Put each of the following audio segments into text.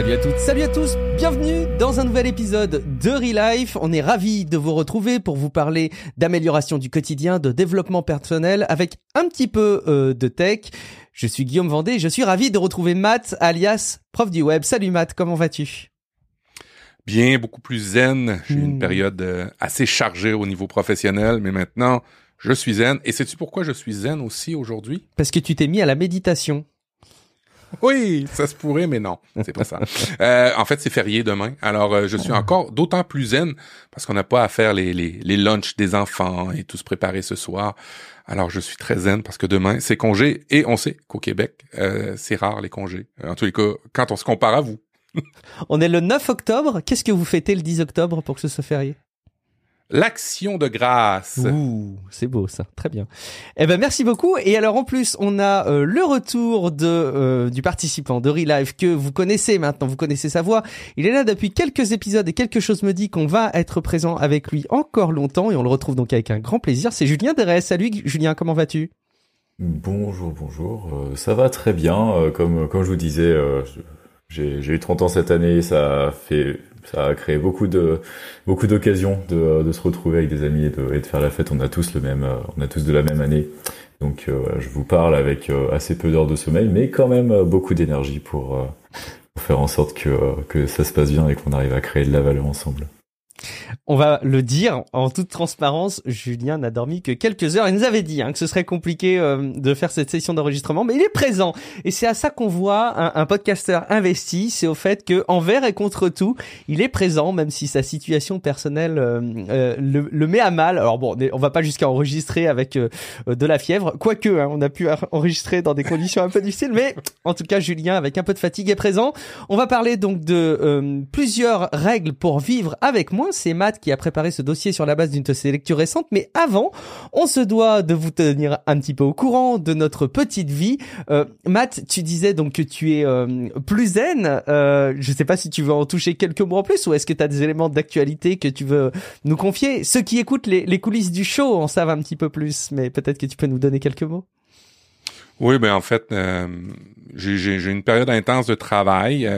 Salut à toutes, salut à tous, bienvenue dans un nouvel épisode de Relife. On est ravis de vous retrouver pour vous parler d'amélioration du quotidien, de développement personnel avec un petit peu euh, de tech. Je suis Guillaume Vendée et je suis ravi de retrouver Matt alias prof du web. Salut Matt, comment vas-tu? Bien, beaucoup plus zen. J'ai eu une Hmm. période euh, assez chargée au niveau professionnel, mais maintenant, je suis zen. Et sais-tu pourquoi je suis zen aussi aujourd'hui? Parce que tu t'es mis à la méditation. Oui, ça se pourrait, mais non, c'est pas ça. Euh, en fait, c'est férié demain. Alors, euh, je suis encore d'autant plus zen parce qu'on n'a pas à faire les, les, les lunchs des enfants et tout se préparer ce soir. Alors, je suis très zen parce que demain, c'est congé. Et on sait qu'au Québec, euh, c'est rare les congés. En tous les cas, quand on se compare à vous. On est le 9 octobre, qu'est-ce que vous fêtez le 10 octobre pour que ce soit férié? L'action de grâce. Ouh, c'est beau ça, très bien. Eh ben merci beaucoup. Et alors en plus, on a euh, le retour de euh, du participant de Relive que vous connaissez maintenant, vous connaissez sa voix. Il est là depuis quelques épisodes et quelque chose me dit qu'on va être présent avec lui encore longtemps et on le retrouve donc avec un grand plaisir. C'est Julien Derès. Salut Julien, comment vas-tu? Bonjour, bonjour. Euh, ça va très bien. Euh, comme comme je vous disais, euh, je- j'ai eu 30 ans cette année. Ça a fait, ça a créé beaucoup de beaucoup d'occasions de, de se retrouver avec des amis et de, faire la fête. On a tous le même, euh, on a tous de la même année. Donc euh, je vous parle avec euh, assez peu d'heures de sommeil, mais quand même beaucoup d'énergie pour, faire en sorte que que ça se passe bien et qu'on arrive à créer de la valeur ensemble. On va le dire en toute transparence, Julien n'a dormi que quelques heures. Il nous avait dit hein, que ce serait compliqué euh, de faire cette session d'enregistrement, mais il est présent. Et c'est à ça qu'on voit un, un podcasteur investi, c'est au fait que envers et contre tout, il est présent, même si sa situation personnelle euh, euh, le, met à mal. Alors bon, on va pas jusqu'à enregistrer avec de la fièvre, quoique hein, on a pu enregistrer dans des conditions un peu difficiles, mais en tout cas Julien avec un peu de fatigue est présent. On va parler donc de plusieurs règles pour vivre avec moins. C'est Matt qui a préparé ce dossier sur la base d'une de ses lectures récentes. Mais avant, on se doit de vous tenir un petit peu au courant de notre petite vie. Euh, Matt, tu disais donc que tu es euh, plus zen. Euh, je sais pas si tu veux en toucher quelques mots en plus ou est-ce que tu as des éléments d'actualité que tu veux nous confier? Ceux qui écoutent les, coulisses du show en savent un petit peu plus, mais peut-être que tu peux nous donner quelques mots. Oui, ben en fait, euh, j'ai une période intense de travail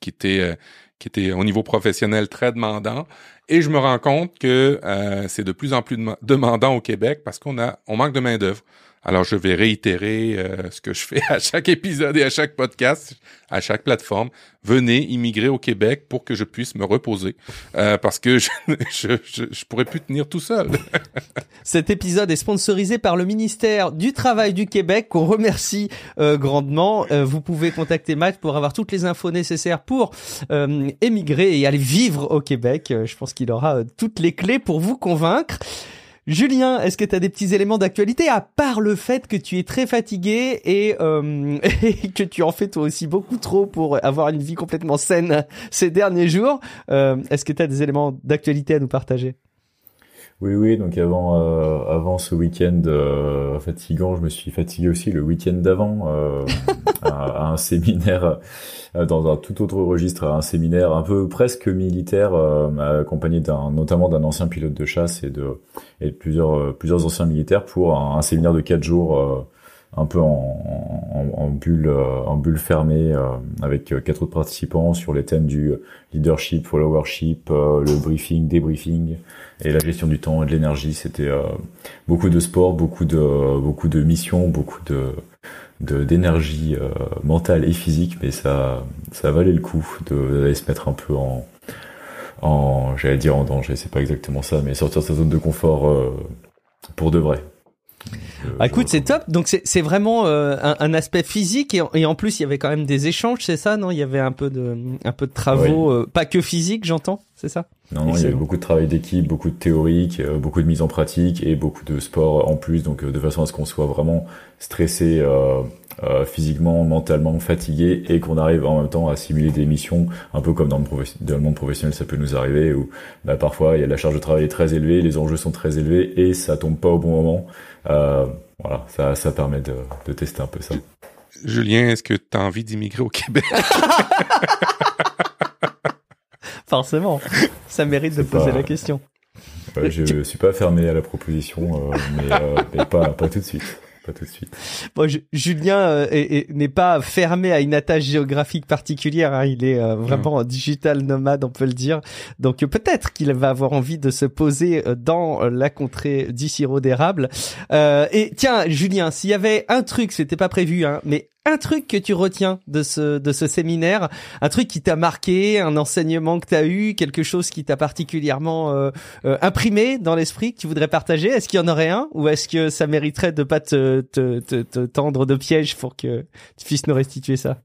qui était qui était au niveau professionnel très demandant, et je me rends compte que euh, c'est de plus en plus dem- demandant au Québec parce qu'on a on manque de main d'œuvre. Alors je vais réitérer euh, ce que je fais à chaque épisode et à chaque podcast, à chaque plateforme. Venez immigrer au Québec pour que je puisse me reposer euh, parce que je, je, je je pourrais plus tenir tout seul. Cet épisode est sponsorisé par le ministère du Travail du Québec, qu'on remercie euh, grandement. Euh, vous pouvez contacter Matt pour avoir toutes les infos nécessaires pour euh, émigrer et aller vivre au Québec. Euh, je pense qu'il aura euh, toutes les clés pour vous convaincre. Julien, est-ce que tu as des petits éléments d'actualité à part le fait que tu es très fatigué et, euh, et que tu en fais toi aussi beaucoup trop pour avoir une vie complètement saine ces derniers jours euh, Est-ce que tu as des éléments d'actualité à nous partager? Oui, oui, donc avant, euh, avant ce week-end euh, fatigant, je me suis fatigué aussi le week-end d'avant euh, à, un séminaire, euh, dans un tout autre registre, à un séminaire un peu presque militaire, euh, accompagné d'un, notamment d'un ancien pilote de chasse et de, et de plusieurs, euh, plusieurs anciens militaires pour un, séminaire de quatre jours, un peu en, en, en bulle, en bulle fermée, euh, avec quatre autres participants sur les thèmes du leadership, followership, euh, le briefing, débriefing et la gestion du temps et de l'énergie. C'était euh, beaucoup de sport, beaucoup de beaucoup de missions, beaucoup de d'énergie euh, mentale et physique, mais ça ça valait le coup d'aller se mettre un peu en en j'allais dire en danger, c'est pas exactement ça, mais sortir de sa zone de confort euh, pour de vrai. Euh, Ah, écoute, je- c'est top. Donc c'est c'est vraiment euh, un, un aspect physique et, en- et en plus il y avait quand même des échanges, c'est ça, non? Il y avait un peu de un peu de travaux, euh, pas que physique, j'entends, c'est ça? Non, non, il y avait Excellent. beaucoup de travail d'équipe, beaucoup de théorique, euh, beaucoup de mise en pratique et beaucoup de sport en plus, donc euh, de façon à ce qu'on soit vraiment stressé euh, euh, physiquement, mentalement, fatigué et qu'on arrive en même temps à simuler des missions, un peu comme dans le, dans le monde professionnel, ça peut nous arriver où bah, parfois il y a la charge de travail est très élevée, les enjeux sont très élevés et ça tombe pas au bon moment. Euh, voilà, ça, ça permet de, de tester un peu ça. Julien, est-ce que tu as envie d'immigrer au Québec? Forcément, ça mérite de poser pas- la question. Euh, je suis pas fermé à la proposition, euh, mais, euh, mais pas, pas tout de suite. Pas tout de suite. bon, Julien n'est pas fermé à une attache géographique particulière. Hein. Il est vraiment digital nomade, on peut le dire. Donc peut-être qu'il va avoir envie de se poser dans la contrée du sirop d'érable. et tiens, Julien, s'il y avait un truc, c'était pas prévu, hein, mais un truc que tu retiens de ce de ce séminaire, un truc qui t'a marqué, un enseignement que tu as eu, quelque chose qui t'a particulièrement euh, euh, imprimé dans l'esprit que tu voudrais partager? Est-ce qu'il y en aurait un? Ou est-ce que ça mériterait de pas te, te, te, te tendre de piège pour que tu puisses nous restituer ça?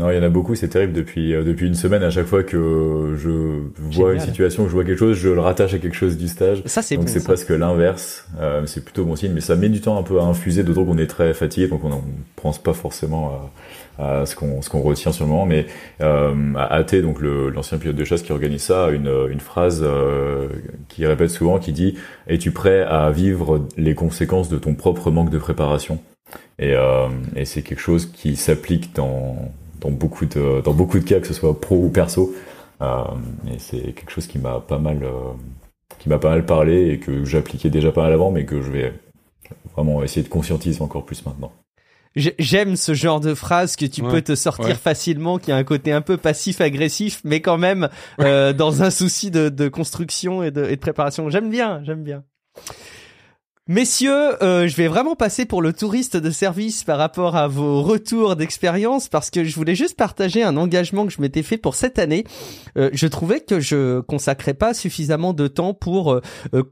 Non, il y en a beaucoup, c'est terrible. Depuis euh, depuis une semaine, à chaque fois que je vois une situation, que je vois quelque chose, je le rattache à quelque chose du stage. Ça, c'est Donc c'est presque l'inverse. Euh, c'est plutôt bon signe, mais ça met du temps un peu à infuser, d'autant qu'on est très fatigué, donc on ne pense pas forcément à, à ce qu'on ce qu'on retient sur le moment. Mais euh, AT, donc l'ancien pilote de chasse qui organise ça, une une phrase euh, qui répète souvent, qui dit "Es-tu prêt à vivre les conséquences de ton propre manque de préparation?" Et, euh, et c'est quelque chose qui s'applique dans dans beaucoup de dans beaucoup de cas, que ce soit pro ou perso. Euh, et c'est quelque chose qui m'a pas mal euh, qui m'a pas mal parlé et que j'appliquais déjà pas mal avant, mais que je vais vraiment essayer de conscientiser encore plus maintenant. J'aime ce genre de phrase que tu peux te sortir facilement, qui a un côté un peu passif-agressif, mais quand même euh, dans un souci de, de construction et de, et de préparation. J'aime bien, j'aime bien. Messieurs, euh, je vais vraiment passer pour le touriste de service par rapport à vos retours d'expérience parce que je voulais juste partager un engagement que je m'étais fait pour cette année. Euh, je trouvais que je consacrais pas suffisamment de temps pour euh,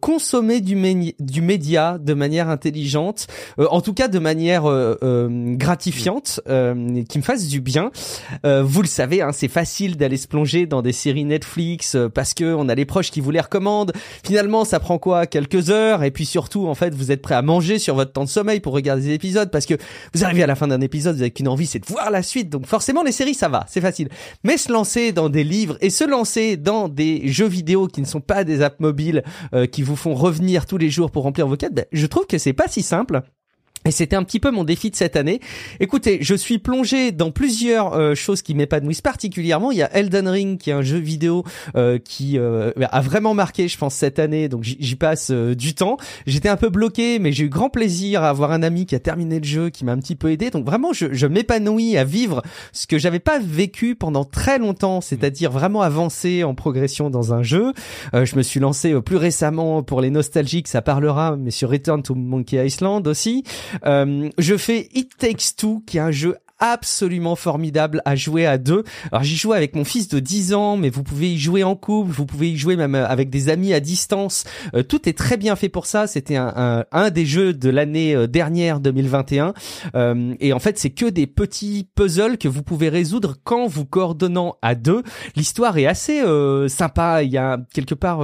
consommer du, du média de manière intelligente, en tout cas de manière gratifiante, qui me fasse du bien. vous le savez, hein, c'est facile d'aller se plonger dans des séries Netflix parce que on a les proches qui vous les recommandent. Finalement, ça prend quoi? Quelques heures et puis surtout, en fait vous êtes prêt à manger sur votre temps de sommeil pour regarder des épisodes parce que vous arrivez à la fin d'un épisode, vous avez qu'une envie, c'est de voir la suite. Donc forcément, les séries, ça va, c'est facile. Mais se lancer dans des livres et se lancer dans des jeux vidéo qui ne sont pas des apps mobiles euh, qui vous font revenir tous les jours pour remplir vos quêtes, ben, je trouve que c'est pas si simple. Et c'était un petit peu mon défi de cette année. Écoutez, je suis plongé dans plusieurs euh, choses qui m'épanouissent particulièrement. Il y a Elden Ring, qui est un jeu vidéo euh, qui euh, a vraiment marqué, je pense, cette année. Donc j'y passe du temps. J'étais un peu bloqué, mais j'ai eu grand plaisir à avoir un ami qui a terminé le jeu, qui m'a un petit peu aidé. Donc vraiment, je, je m'épanouis à vivre ce que j'avais pas vécu pendant très longtemps, c'est-à-dire vraiment avancer en progression dans un jeu. je me suis lancé plus récemment pour les nostalgiques, ça parlera, mais sur Return to Monkey Island aussi. Euh, je fais It Takes Two, qui est un jeu absolument formidable à jouer à deux. Alors j'y joue avec mon fils de 10 ans, mais vous pouvez y jouer en couple, vous pouvez y jouer même euh, avec des amis à distance. Euh, tout est très bien fait pour ça. C'était un, un, un, des jeux de l'année euh, dernière 2021. Euh, et en fait, c'est que des petits puzzles que vous pouvez résoudre quand vous coordonnant à deux. L'histoire est assez euh, sympa. Il y a quelque part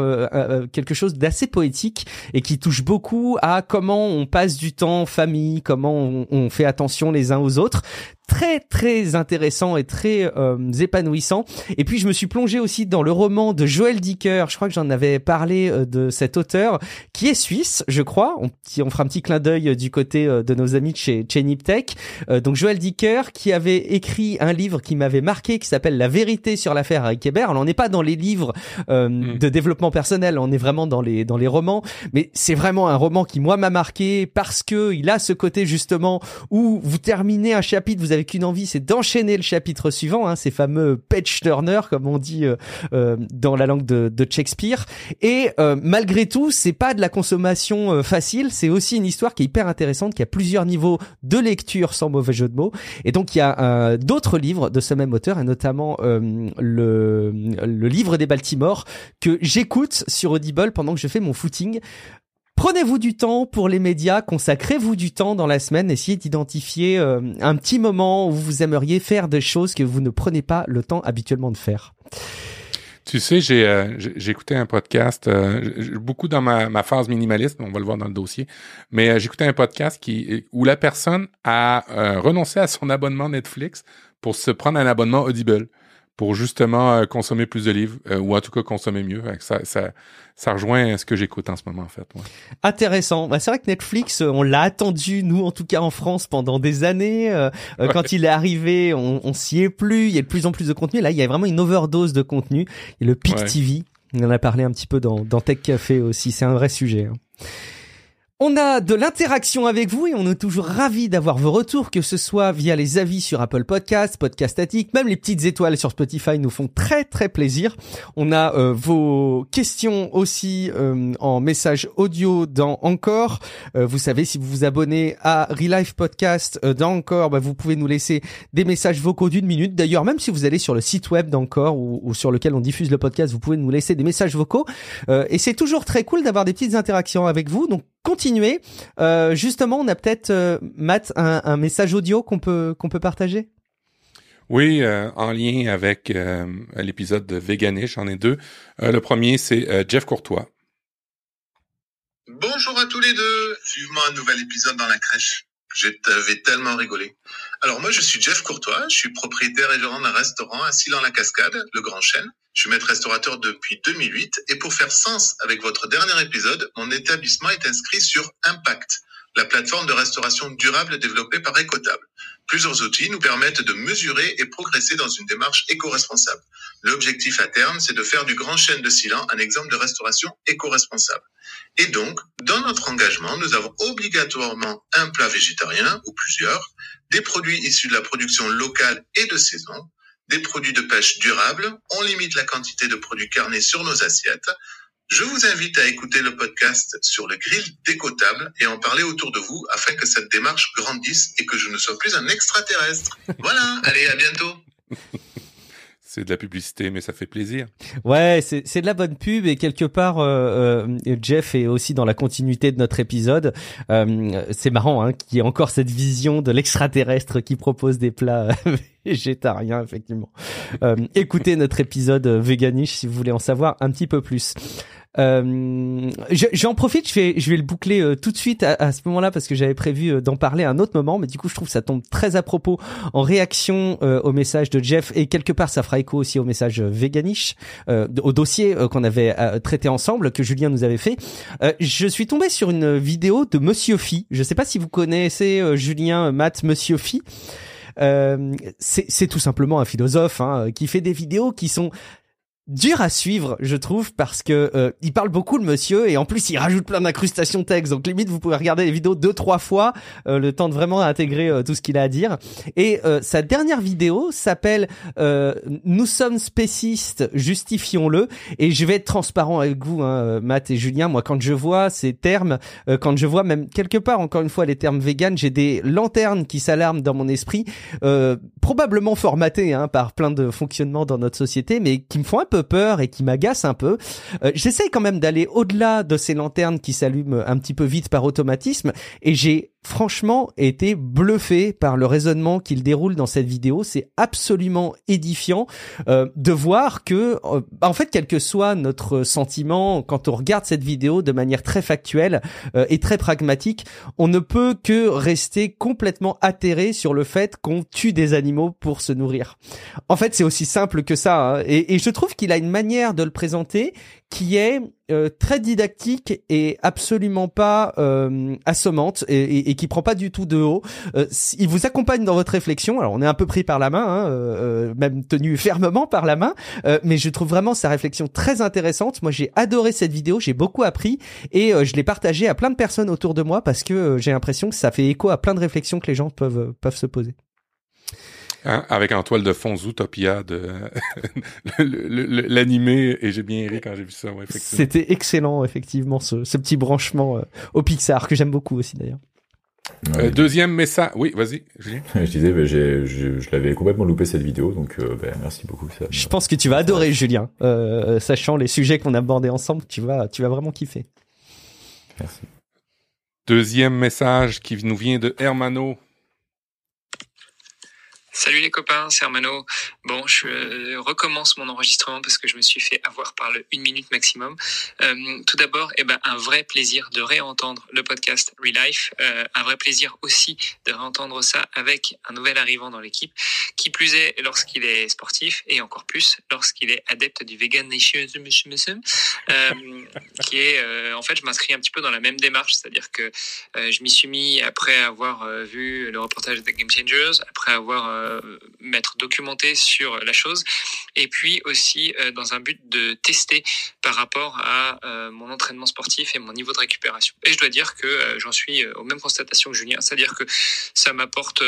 quelque chose d'assez poétique et qui touche beaucoup à comment on passe du temps en famille, comment on fait attention les uns aux autres très très intéressant et très euh, épanouissant. Et puis je me suis plongé aussi dans le roman de Joël Dicker. Je crois que j'en avais parlé euh, de cet auteur qui est suisse, je crois. On, on fera un petit clin d'œil euh, du côté de nos amis de chez, chez Niptech. donc Joël Dicker qui avait écrit un livre qui m'avait marqué qui s'appelle La vérité sur l'affaire avec Hébert. Alors on n'est pas dans les livres mm. de développement personnel, on est vraiment dans les dans les romans, mais c'est vraiment un roman qui moi m'a marqué parce que il a ce côté justement où vous terminez un chapitre, vous avec une envie, c'est d'enchaîner le chapitre suivant, hein, ces fameux page turner comme on dit euh, euh, dans la langue de, Shakespeare. Et euh, malgré tout, c'est pas de la consommation facile, c'est aussi une histoire qui est hyper intéressante, qui a plusieurs niveaux de lecture sans mauvais jeu de mots. Et donc il y a d'autres livres de ce même auteur, et notamment le, le livre des Baltimore que j'écoute sur Audible pendant que je fais mon footing. Prenez-vous du temps pour les médias, consacrez-vous du temps dans la semaine, essayez d'identifier euh, un petit moment où vous aimeriez faire des choses que vous ne prenez pas le temps habituellement de faire. Tu sais, j'ai euh, écouté un podcast, euh, beaucoup dans ma, phase minimaliste, on va le voir dans le dossier, mais euh, écouté un podcast qui où la personne a renoncé à son abonnement Netflix pour se prendre un abonnement Audible pour justement euh, consommer plus de livres euh, ou en tout cas consommer mieux. Ça, ça, ça rejoint ce que j'écoute en ce moment en fait. Intéressant. Bah, c'est vrai que Netflix, euh, on l'a attendu nous en tout cas en France pendant des années. Quand il est arrivé, on, on s'y est plus. Il y a de plus en plus de contenu. Là, il y a vraiment une overdose de contenu. Et le Pic TV, on en a parlé un petit peu dans, dans Tech Café aussi. C'est un vrai sujet. Hein. On a de l'interaction avec vous et on est toujours ravis d'avoir vos retours, que ce soit via les avis sur Apple Podcasts, Podcast Static, même les petites étoiles sur Spotify nous font très très plaisir. On a euh, vos questions aussi euh, en message audio dans Encore. Euh, vous savez, si vous vous abonnez à Relife Podcast dans Encore, bah, vous pouvez nous laisser des messages vocaux d'une minute. D'ailleurs, même si vous allez sur le site web d'Encore ou, ou, sur lequel on diffuse le podcast, vous pouvez nous laisser des messages vocaux. et c'est toujours très cool d'avoir des petites interactions avec vous. Donc continuer. Euh, justement, on a peut-être, euh, Matt, un, un, message audio qu'on peut qu'on peut partager? Oui, euh, en lien avec euh, l'épisode de Veganish, j'en ai deux. Euh, le premier, c'est Jeff Courtois. Bonjour à tous les deux. Vivement un nouvel épisode dans la crèche. J'avais tellement rigolé. Alors moi, je suis Jeff Courtois, je suis propriétaire et gérant d'un restaurant à Silan-la-Cascade, le Grand Chêne. Je suis maître restaurateur depuis 2008 et pour faire sens avec votre dernier épisode, mon établissement est inscrit sur Impact, la plateforme de restauration durable développée par Ecotable. Plusieurs outils nous permettent de mesurer et progresser dans une démarche éco-responsable. L'objectif à terme, c'est de faire du Grand Chêne de Silan un exemple de restauration éco-responsable. Et donc, dans notre engagement, nous avons obligatoirement un plat végétarien ou plusieurs, des produits issus de la production locale et de saison, des produits de pêche durables, on limite la quantité de produits carnés sur nos assiettes. Je vous invite à écouter le podcast sur le grill décotable et en parler autour de vous afin que cette démarche grandisse et que je ne sois plus un extraterrestre. Voilà, allez, à bientôt. C'est de la publicité, mais ça fait plaisir. Ouais, c'est de la bonne pub et quelque part, euh, euh, Jeff est aussi dans la continuité de notre épisode. Euh, c'est marrant hein, qu'il y ait encore cette vision de l'extraterrestre qui propose des plats végétariens, effectivement. Euh, écoutez notre épisode Veganish si vous voulez en savoir un petit peu plus. Euh, J'en profite, je vais, je vais le boucler euh, tout de suite à, à ce moment-là parce que j'avais prévu euh, d'en parler à un autre moment, mais du coup je trouve ça tombe très à propos en réaction euh, au message de Jeff et quelque part ça fera écho aussi au message Veganish, au dossier qu'on avait traité ensemble que Julien nous avait fait. je suis tombé sur une vidéo de Monsieur Phi. Je sais pas si vous connaissez Julien, Matt, Monsieur Phi. Euh, c'est tout simplement un philosophe hein, qui fait des vidéos qui sont dur à suivre, je trouve, parce que euh, il parle beaucoup le monsieur et en plus il rajoute plein d'incrustations texte. Donc limite vous pouvez regarder les vidéos deux trois fois, euh, le temps de vraiment intégrer euh, tout ce qu'il a à dire. Et sa dernière vidéo s'appelle Nous sommes spécistes, justifions-le. Et je vais être transparent avec vous, hein, Matt et Julien. Moi, quand je vois ces termes, quand je vois même quelque part encore une fois les termes vegan, j'ai des lanternes qui s'alarment dans mon esprit, probablement formatées hein, par plein de fonctionnements dans notre société, mais qui me font un peu peur et qui m'agace un peu. Euh, J'essaye quand même d'aller au-delà de ces lanternes qui s'allument un petit peu vite par automatisme et j'ai franchement été bluffé par le raisonnement qu'il déroule dans cette vidéo. C'est absolument édifiant euh, de voir que, euh, en fait, quel que soit notre sentiment quand on regarde cette vidéo de manière très factuelle euh, et très pragmatique, on ne peut que rester complètement atterré sur le fait qu'on tue des animaux pour se nourrir. En fait, c'est aussi simple que ça. Hein. Et, et je trouve qu'il a une manière de le présenter qui est euh, très didactique et absolument pas euh, assommante et, et, et, qui prend pas du tout de haut. Euh, il vous accompagne dans votre réflexion. Alors on est un peu pris par la main, hein, euh, même tenu fermement par la main, mais je trouve vraiment sa réflexion très intéressante. Moi j'ai adoré cette vidéo, j'ai beaucoup appris et je l'ai partagée à plein de personnes autour de moi parce que j'ai l'impression que ça fait écho à plein de réflexions que les gens peuvent peuvent se poser. Hein, avec en toile de fond Zootopia de l'animé et j'ai bien ri quand j'ai vu ça. Ouais, C'était excellent effectivement ce, ce petit branchement euh, au Pixar que j'aime beaucoup aussi d'ailleurs. Euh, deuxième message. Oui, vas-y. je disais, bah, je, je l'avais complètement loupé cette vidéo, donc euh, bah, merci beaucoup. Ça, je pense que tu vas adorer, Julien, euh, sachant les sujets qu'on a abordés ensemble. Tu vas, tu vas vraiment kiffer. Merci. Deuxième message qui nous vient de Hermano. Salut les copains, c'est Hermano. Bon, je euh, recommence mon enregistrement parce que je me suis fait avoir par le une minute maximum. Euh, tout d'abord, eh ben, un vrai plaisir de réentendre le podcast Relife. Euh, un vrai plaisir aussi de réentendre ça avec un nouvel arrivant dans l'équipe. Qui plus est lorsqu'il est sportif et encore plus lorsqu'il est adepte du vegan euh, qui est, euh, en fait, je m'inscris un petit peu dans la même démarche, c'est-à-dire que je m'y suis mis après avoir vu le reportage de Game Changers, après avoir m'être documenté sur la chose, et puis aussi dans un but de tester par rapport à mon entraînement sportif et mon niveau de récupération. Et je dois dire que j'en suis aux mêmes constatations que Julien, c'est-à-dire que ça m'apporte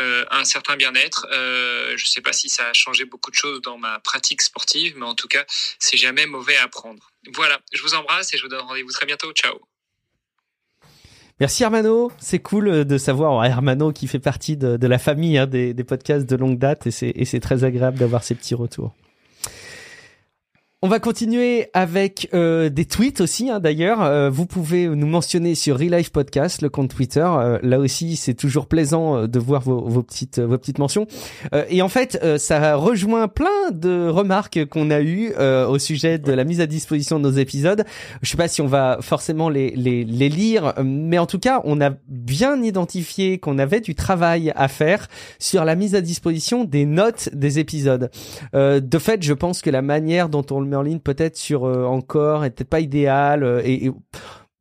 euh, un certain bien-être. Euh, je ne sais pas si ça a changé beaucoup de choses dans ma pratique sportive, mais en tout cas, c'est jamais mauvais à prendre. Voilà, je vous embrasse et je vous donne rendez-vous très bientôt. Ciao. Merci Hermano, c'est cool de savoir Hermano qui fait partie de, la famille hein, des, des, podcasts de longue date et c'est très agréable d'avoir ces petits retours. On va continuer avec euh, des tweets aussi. Hein, D'ailleurs, euh, vous pouvez nous mentionner sur Relife Podcast, le compte Twitter. Euh, là aussi, c'est toujours plaisant de voir vos, vos petites vos petites mentions. et en fait, ça rejoint plein de remarques qu'on a eues au sujet de la mise à disposition de nos épisodes. Je sais pas si on va forcément les les, les lire, mais en tout cas, on a bien identifié qu'on avait du travail à faire sur la mise à disposition des notes des épisodes. de fait, je pense que la manière dont on le ligne peut-être sur euh, encore est pas idéal euh, et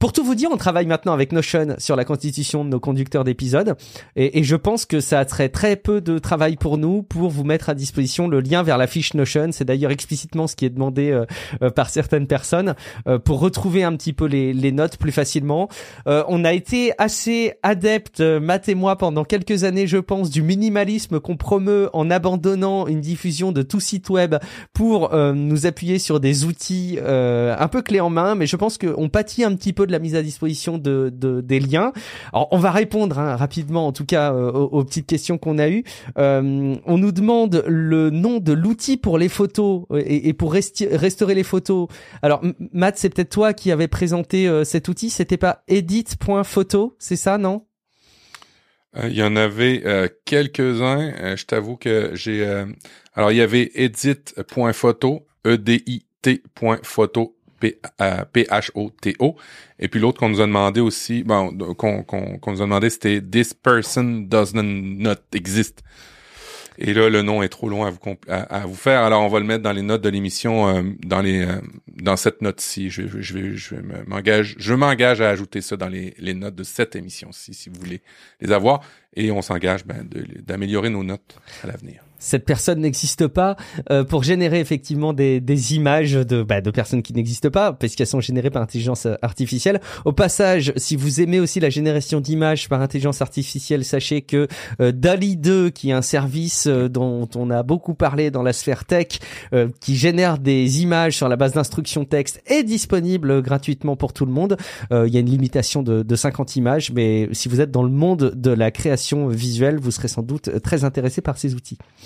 pour tout vous dire, on travaille maintenant avec Notion sur la constitution de nos conducteurs d'épisodes et, et, je pense que ça serait très peu de travail pour nous pour vous mettre à disposition le lien vers la fiche Notion. C'est d'ailleurs explicitement ce qui est demandé euh, euh, par certaines personnes euh, pour retrouver un petit peu les, les notes plus facilement. on a été assez adepte, Matt et moi, pendant quelques années, je pense, du minimalisme qu'on promeut en abandonnant une diffusion de tout site web pour nous appuyer sur des outils un peu clés en main. Mais je pense qu'on pâtit un petit peu de la mise à disposition de, des liens. Alors, on va répondre hein, rapidement, en tout cas, euh, aux, petites questions qu'on a eues. Euh, on nous demande le nom de l'outil pour les photos euh, et, pour restaurer les photos. Alors, Matt, c'est peut-être toi qui avais présenté cet outil. C'était pas edit.photo, c'est ça, non? Il y en avait quelques-uns. je t'avoue que j'ai. alors, il y avait edit.photo, E-D-I-T.photo P-H-O-T-O. Et puis l'autre qu'on nous a demandé aussi, bon, qu'on nous a demandé, c'était This person does not exist. Et là, le nom est trop long à vous, à, vous faire. Alors, on va le mettre dans les notes de l'émission, euh, dans les, euh, dans cette note-ci. Je, je, vais, je m'engage, je m'engage à ajouter ça dans les, les notes de cette émission-ci, si vous voulez les avoir. Et on s'engage ben, d'améliorer nos notes à l'avenir cette personne n'existe pas euh, pour générer effectivement des, des images de, bah, de personnes qui n'existent pas parce qu'elles sont générées par intelligence artificielle. Au passage, si vous aimez aussi la génération d'images par intelligence artificielle, sachez que euh, DALI 2, qui est un service euh, dont on a beaucoup parlé dans la sphère tech, qui génère des images sur la base d'instructions texte, est disponible gratuitement pour tout le monde. Il y a une limitation de, de 50 images, mais si vous êtes dans le monde de la création visuelle, vous serez sans doute très intéressé par ces outils.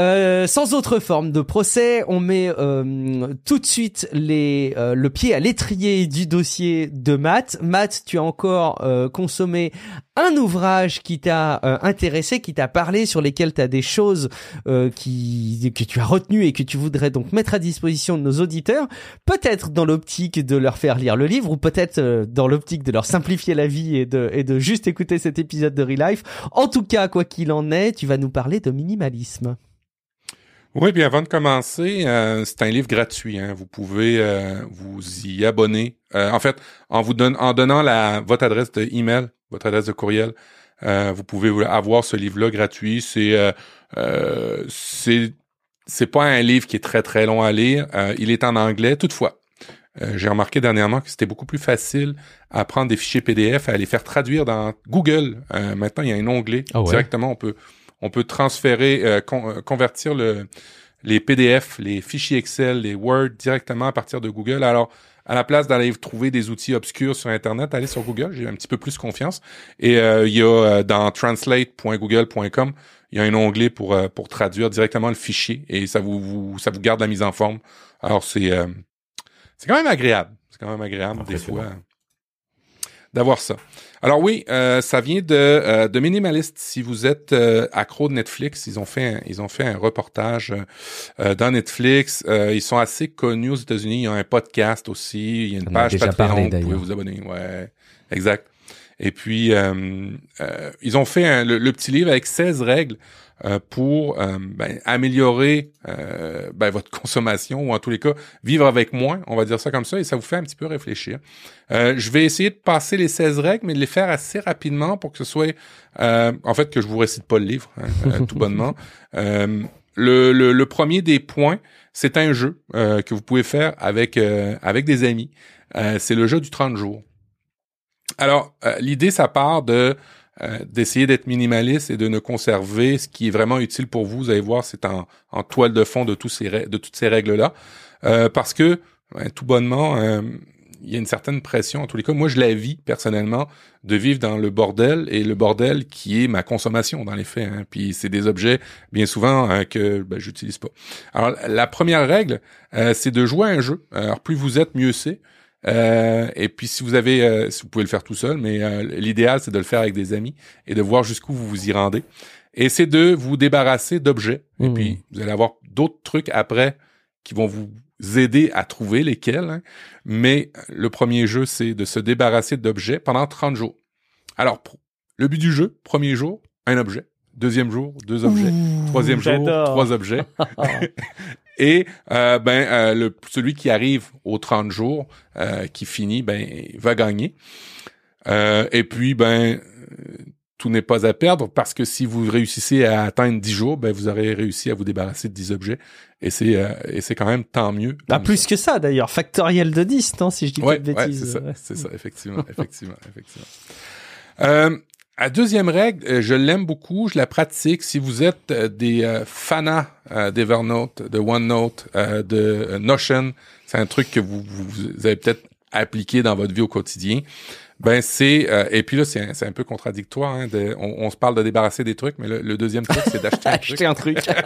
Euh, sans autre forme de procès, on met euh, tout de suite euh, le pied à l'étrier du dossier de Matt. Matt, tu as encore consommé un ouvrage qui t'a intéressé, qui t'a parlé, sur lesquels tu as des choses que tu as retenues et que tu voudrais donc mettre à disposition de nos auditeurs, peut-être dans l'optique de leur faire lire le livre ou peut-être dans l'optique de leur simplifier la vie et de, et de juste écouter cet épisode de Relife. En tout cas, quoi qu'il en est, tu vas nous parler de minimalisme. Oui, bien avant de commencer, euh, c'est un livre gratuit. Hein. Vous pouvez euh, vous y abonner. Euh, en fait, en vous en donnant la votre adresse de email, votre adresse de courriel, vous pouvez avoir ce livre-là gratuit. C'est c'est c'est pas un livre qui est très très long à lire. il est en anglais, toutefois. J'ai remarqué dernièrement que c'était beaucoup plus facile à prendre des fichiers PDF, à les faire traduire dans Google. maintenant, il y a un onglet ah directement. On peut on peut transférer, euh, euh, convertir le, les PDF, les fichiers Excel, les Word directement à partir de Google. Alors, à la place d'aller trouver des outils obscurs sur Internet, allez sur Google, j'ai un petit peu plus confiance. Et euh, il y a dans translate.google.com, il y a un onglet pour pour traduire directement le fichier et ça vous, ça vous garde la mise en forme. Alors c'est c'est quand même agréable, c'est quand même agréable des fois d'avoir ça. Alors oui, euh, ça vient de, euh, de Minimalist. Si vous êtes euh, accro de Netflix, ils ont fait un, ils ont fait un reportage dans Netflix. ils sont assez connus aux États-Unis. Il y a un podcast aussi. Il y a une page Patreon. vous pouvez vous abonner. Ouais, exact. Et puis ils ont fait le, petit livre avec 16 règles euh, pour euh, ben, améliorer euh, ben, votre consommation ou en tous les cas vivre avec moins, on va dire ça comme ça, et ça vous fait un petit peu réfléchir. je vais essayer de passer les 16 règles, mais de les faire assez rapidement pour que ce soit, en fait, que je vous récite pas le livre, hein, tout bonnement. Le, le, le, premier des points, c'est un jeu que vous pouvez faire avec avec des amis. c'est le jeu du 30 jours. Alors, l'idée, ça part de euh, d'essayer d'être minimaliste et de ne conserver ce qui est vraiment utile pour vous. Vous allez voir, c'est en, toile de fond de, tous ces, de toutes ces règles-là. Euh, parce que, ben, tout bonnement, euh, il y a une certaine pression. En tous les cas, moi, je la vis personnellement de vivre dans le bordel et le bordel qui est ma consommation dans les faits. Hein. Puis c'est des objets bien souvent que ben, j'utilise pas. Alors la première règle, c'est de jouer à un jeu. Alors plus vous êtes, mieux c'est. Euh, et puis si vous avez, euh, si vous pouvez le faire tout seul, mais euh, l'idéal c'est de le faire avec des amis et de voir jusqu'où vous vous y rendez. Et c'est de vous débarrasser d'objets. Et mmh. puis vous allez avoir d'autres trucs après qui vont vous aider à trouver lesquels. Hein. Mais le premier jeu c'est de se débarrasser d'objets pendant 30 jours. Alors le but du jeu, premier jour, un objet. Deuxième jour, deux objets. Troisième jour, trois objets. Et euh, ben euh, le, celui qui arrive aux 30 jours, euh, qui finit, ben va gagner. et puis ben tout n'est pas à perdre parce que si vous réussissez à atteindre 10 jours, ben vous aurez réussi à vous débarrasser de 10 objets et c'est et c'est quand même tant mieux. Bah plus que ça d'ailleurs, factoriel de 10, non, si je dis pas de bêtises. c'est ça, c'est ça, effectivement, effectivement, effectivement. Euh, la deuxième règle, euh, je l'aime beaucoup, je la pratique. Si vous êtes euh, des euh, fanats d'Evernote, de OneNote, de Notion, c'est un truc que vous, vous avez peut-être appliqué dans votre vie au quotidien. Ben c'est et puis là c'est un, un peu contradictoire. Hein, de, on, on, se parle de débarrasser des trucs, mais le, deuxième truc c'est d'acheter un truc. un truc.